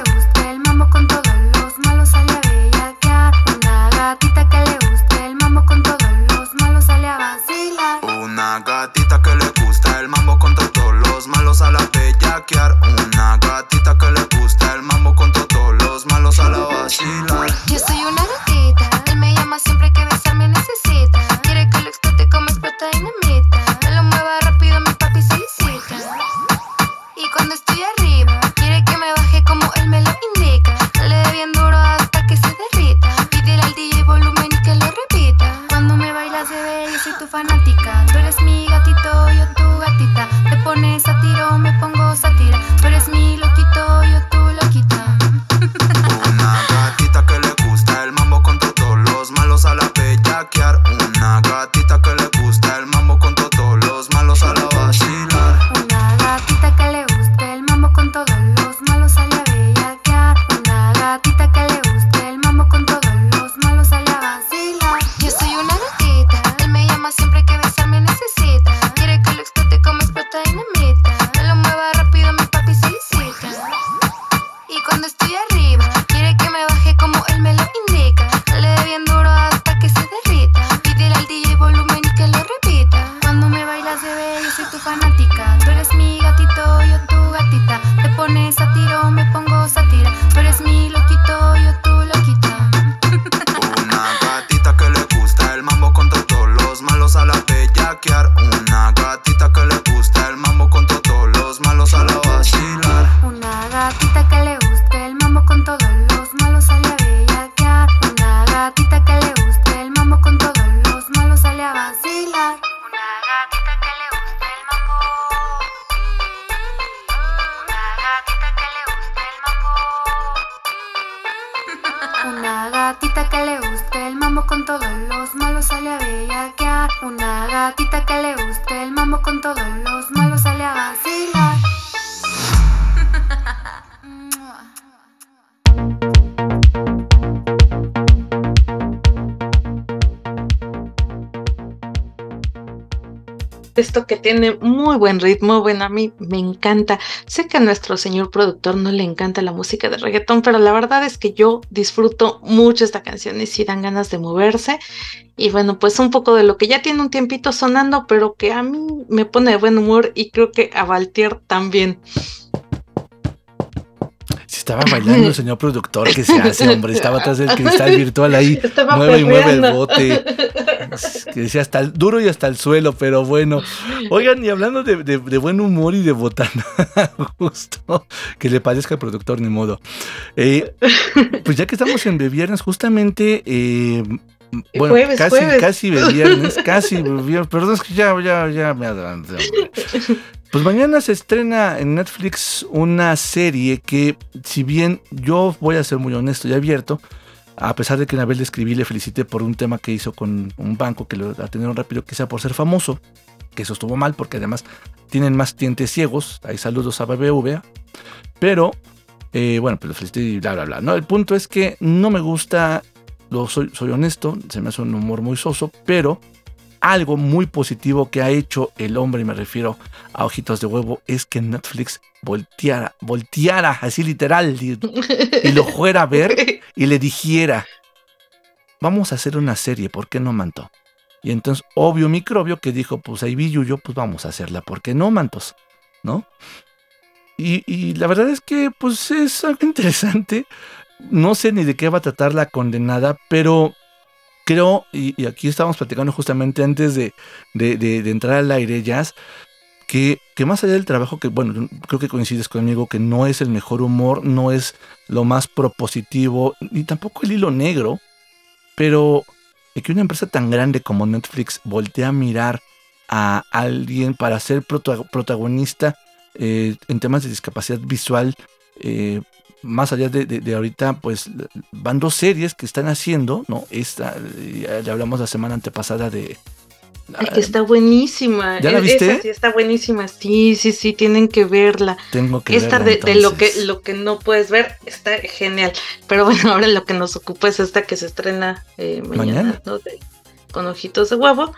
Yo soy una gatita, él me llama siempre que besarme
Esto que tiene muy buen ritmo, bueno, a mí me encanta. Sé que a nuestro señor productor no le encanta la música de reggaetón, pero la verdad es que yo disfruto mucho esta canción y sí dan ganas de moverse. Y bueno, pues un poco de lo que ya tiene un tiempito sonando, pero que a mí me pone de buen humor y creo que a Valtier también.
Estaba bailando el señor productor, ¿qué se hace, hombre? Estaba atrás del cristal virtual ahí.
Estaba
mueve y mueve el bote. Que decía hasta el, duro y hasta el suelo, pero bueno. Oigan, y hablando de, de- de buen humor y de botana, justo que le parezca al productor, ni modo. Eh, pues ya que estamos en de viernes, justamente. eh, bueno,
Jueves,
casi,
jueves.
casi viernes, casi viernes. Perdón, es que ya, ya, ya me adelanté. Pues mañana se estrena en Netflix una serie que, si bien yo voy a ser muy honesto y abierto, a pesar de que una vez le escribí le felicité por un tema que hizo con un banco que lo atendieron rápido, quizá por ser famoso, que eso estuvo mal porque además tienen más dientes ciegos, hay saludos a BBVA, pero eh, bueno, pues lo felicité y bla, bla, bla. ¿no? El punto es que no me gusta, lo soy, soy honesto, se me hace un humor muy soso, pero algo muy positivo que ha hecho el hombre, y me refiero a Ojitos de Huevo, es que Netflix volteara, volteara, así literal, y, lo fuera a ver y le dijera, vamos a hacer una serie, ¿por qué no Manto? Y entonces, obvio microbio que dijo, pues ahí vi yo, pues vamos a hacerla, ¿por qué no Mantos? ¿No? Y, y la verdad es que, pues es algo interesante. No sé ni de qué va a tratar la condenada, pero creo, y, aquí estábamos platicando justamente antes de, entrar al aire, Jazz, que, que más allá del trabajo, que bueno, creo que coincides conmigo, que no es el mejor humor, no es lo más propositivo, ni tampoco el hilo negro, pero que una empresa tan grande como Netflix voltea a mirar a alguien para ser prota- protagonista eh, en temas de discapacidad visual, eh, más allá de, de- de ahorita, pues van dos series que están haciendo, ¿no? Esta, ya, ya hablamos la semana antepasada de...
Ay, que está buenísima.
¿Ya la
E-
viste?
Esa sí está buenísima. Sí, sí, sí, tienen que verla.
Tengo que
Esta
verla,
de, de lo que lo que no puedes ver está genial. Pero bueno, ahora lo que nos ocupa es esta que se estrena eh, mañana,
Mañana.
¿no? De- con ojitos de huevo.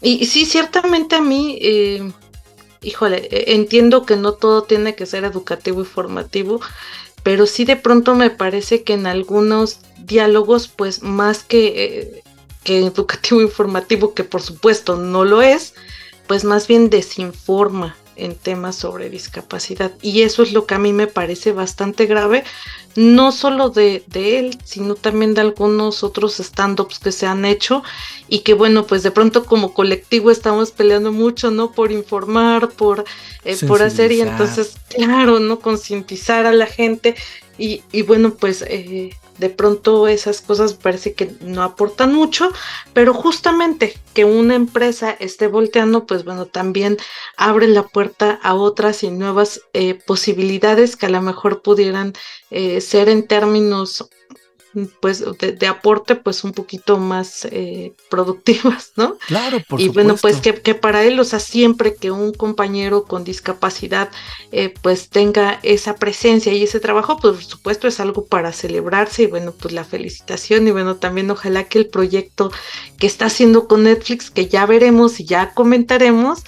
Y, y sí, ciertamente a mí, eh, híjole, eh, entiendo que no todo tiene que ser educativo y formativo, pero sí de pronto me parece que en algunos diálogos, pues más que, eh, que educativo informativo, que por supuesto no lo es, pues más bien desinforma en temas sobre discapacidad. Y eso es lo que a mí me parece bastante grave, no solo de, de él, sino también de algunos otros stand-ups que se han hecho y que bueno, pues de pronto como colectivo estamos peleando mucho, ¿no? Por informar, por, eh, por hacer y entonces, claro, ¿no? Concientizar a la gente y, y bueno, pues... eh, de pronto esas cosas parece que no aportan mucho, pero justamente que una empresa esté volteando, pues bueno, también abre la puerta a otras y nuevas eh, posibilidades que a lo mejor pudieran eh, ser en términos pues de, de aporte pues un poquito más eh, productivas, ¿no?
Claro, por
y
supuesto.
bueno, pues que, que para él, o sea, siempre que un compañero con discapacidad eh, pues tenga esa presencia y ese trabajo, pues por supuesto es algo para celebrarse y bueno, pues la felicitación y bueno, también ojalá que el proyecto que está haciendo con Netflix, que ya veremos y ya comentaremos,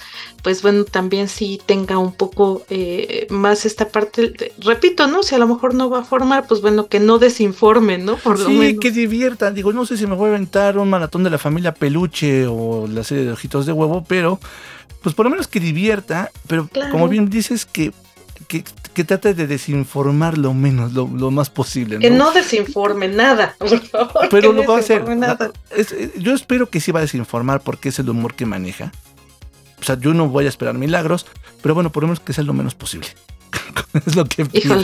pues bueno, también sí tenga un poco eh, más esta parte, de- repito, ¿no? Si a lo mejor no va a formar, pues bueno, que no desinforme, ¿no? Por lo
Sí,
menos.
que diviertan. Digo, no sé si me voy a aventar un maratón de la familia Peluche o la serie de Ojitos de Huevo, pero pues por lo menos que divierta, pero
Claro.
como bien dices, que, que, que trate de desinformar lo menos, lo, lo más posible.
Que no desinforme nada, por favor.
Pero lo va a hacer.
nada.
Es- eh, yo espero que sí va a desinformar porque es el humor que maneja. O sea, yo no voy a esperar milagros, pero bueno, por lo menos que sea lo menos posible. es lo que pido.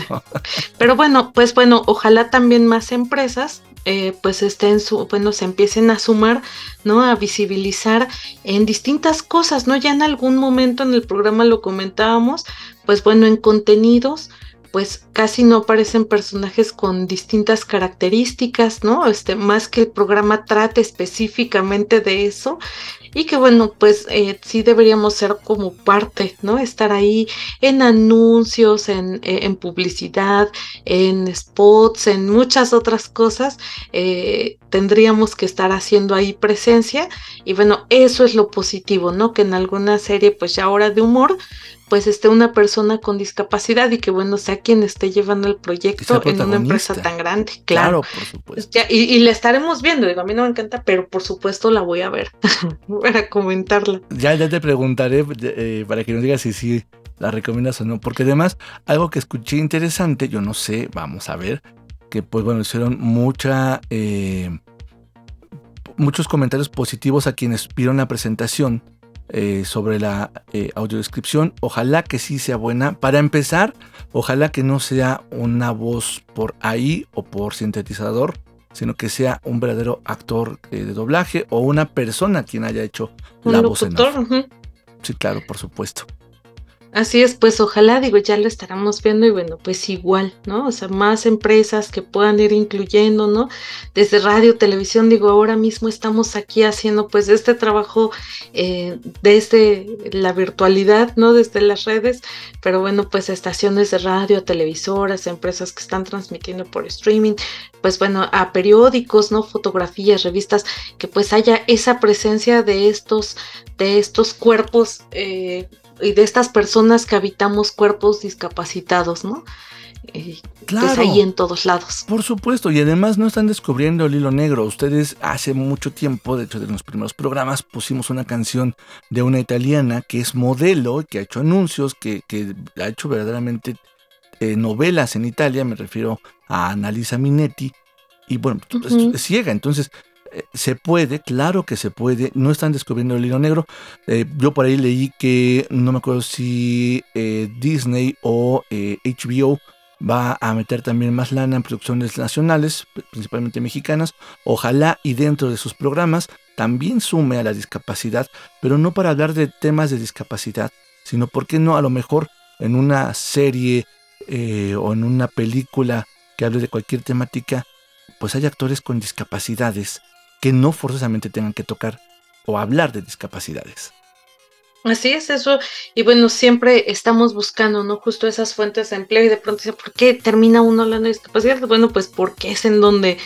Pero bueno, pues bueno, ojalá también más empresas eh, pues estén su, bueno, se empiecen a sumar, ¿no? A visibilizar en distintas cosas, ¿no? Ya en algún momento en el programa lo comentábamos, pues bueno, en contenidos, pues casi no aparecen personajes con distintas características, ¿no? Este, más que el programa trate específicamente de eso. Y que bueno, pues eh, sí deberíamos ser como parte, ¿no? Estar ahí en anuncios, en, eh, en publicidad, en spots, en muchas otras cosas, eh, tendríamos que estar haciendo ahí presencia y bueno, eso es lo positivo, ¿no? Que en alguna serie, pues ya ahora de humor, pues esté una persona con discapacidad y que bueno sea quien esté llevando el proyecto en una empresa tan grande. Claro,
por supuesto.
y, la estaremos viendo, digo, a mí no me encanta, pero por supuesto la voy a ver para comentarla.
Ya, ya te preguntaré eh, para que nos digas si sí la recomiendas o no, porque además algo que escuché interesante, yo no sé, vamos a ver, que pues bueno, hicieron mucha... Eh, muchos comentarios positivos a quienes vieron la presentación eh, sobre la eh, audiodescripción. Ojalá que sí sea buena. Para empezar, ojalá que no sea una voz por ahí o por sintetizador, sino que sea un verdadero actor eh, de doblaje o una persona quien haya hecho la voz en Sí, claro, por supuesto.
Así es, pues ojalá, digo, ya lo estaremos viendo y bueno, pues igual, ¿no? O sea, más empresas que puedan ir incluyendo, ¿no? Desde radio, televisión, digo, ahora mismo estamos aquí haciendo pues este trabajo eh, desde la virtualidad, ¿no? Desde las redes, pero bueno, pues estaciones de radio, televisoras, empresas que están transmitiendo por streaming, pues bueno, a periódicos, ¿no? Fotografías, revistas, que pues haya esa presencia de estos, de estos cuerpos. Eh, y de estas personas que habitamos cuerpos discapacitados, ¿no?
Eh, claro.
Pues ahí en todos lados.
Por supuesto, y además no están descubriendo el hilo negro. Ustedes hace mucho tiempo, de hecho de los primeros programas, pusimos una canción de una italiana que es modelo, que ha hecho anuncios, que, ha hecho verdaderamente eh, novelas en Italia, me refiero a Annalisa Minetti, y bueno, es ciega, entonces se puede, claro que se puede, no están descubriendo el hilo negro. Eh, yo por ahí leí que no me acuerdo si eh, Disney o HBO eh, va a meter también más lana en producciones nacionales, principalmente mexicanas. Ojalá y dentro de sus programas también sume a la discapacidad, pero no para hablar de temas de discapacidad, sino porque no a lo mejor en una serie o en una película que hable de cualquier temática, pues hay actores con discapacidades que no forzosamente tengan que tocar o hablar de discapacidades.
Así es eso. Y bueno, siempre estamos buscando, ¿no? Justo esas fuentes de empleo y de pronto dice, ¿por qué termina uno hablando de discapacidad? Bueno, pues porque es en donde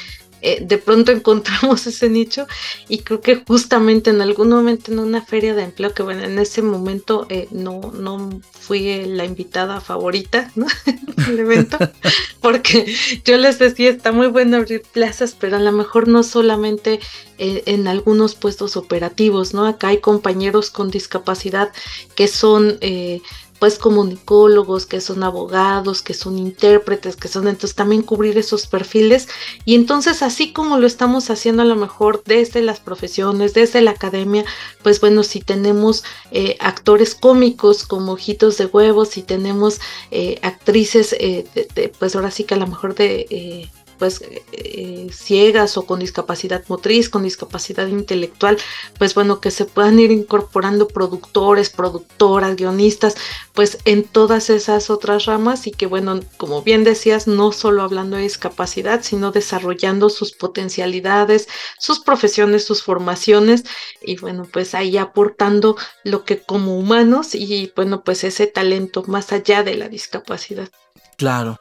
eh, de pronto encontramos ese nicho y creo que justamente en algún momento en una feria de empleo, que bueno, en ese momento eh, no, no fui la invitada favorita ¿no? del evento, porque yo les decía, está muy bueno abrir plazas, pero a lo mejor no solamente eh, en algunos puestos operativos, ¿no? Acá hay compañeros con discapacidad que son pues comunicólogos, que son abogados, que son intérpretes, que son entonces también cubrir esos perfiles. Y entonces así como lo estamos haciendo a lo mejor desde las profesiones, desde la academia, pues bueno, si tenemos eh, actores cómicos como ojitos de huevos, si tenemos eh, actrices, eh, pues ahora sí que a lo mejor de pues eh, ciegas o con discapacidad motriz, con discapacidad intelectual, pues bueno, que se puedan ir incorporando productores, productoras, guionistas, pues en todas esas otras ramas y que bueno, como bien decías, no solo hablando de discapacidad, sino desarrollando sus potencialidades, sus profesiones, sus formaciones y bueno, pues ahí aportando lo que como humanos y bueno, pues ese talento más allá de la discapacidad.
Claro,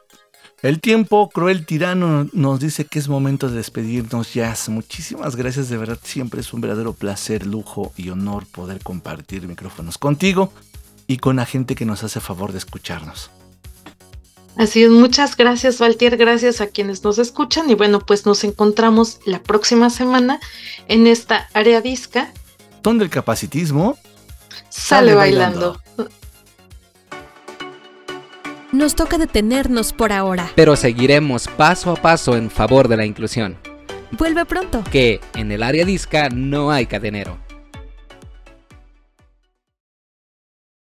el tiempo, cruel tirano, nos dice que es momento de despedirnos, Jazz. Muchísimas gracias, de verdad, siempre es un verdadero placer, lujo y honor poder compartir micrófonos contigo y con la gente que nos hace favor de escucharnos.
Así es, muchas gracias, Valtier, gracias a quienes nos escuchan y bueno, pues nos encontramos la próxima semana en esta área disca.
Donde el capacitismo
sale, bailando.
Nos toca detenernos por ahora.
Pero seguiremos paso a paso en favor de la inclusión.
Vuelve pronto.
Que en el área disca no hay cadenero.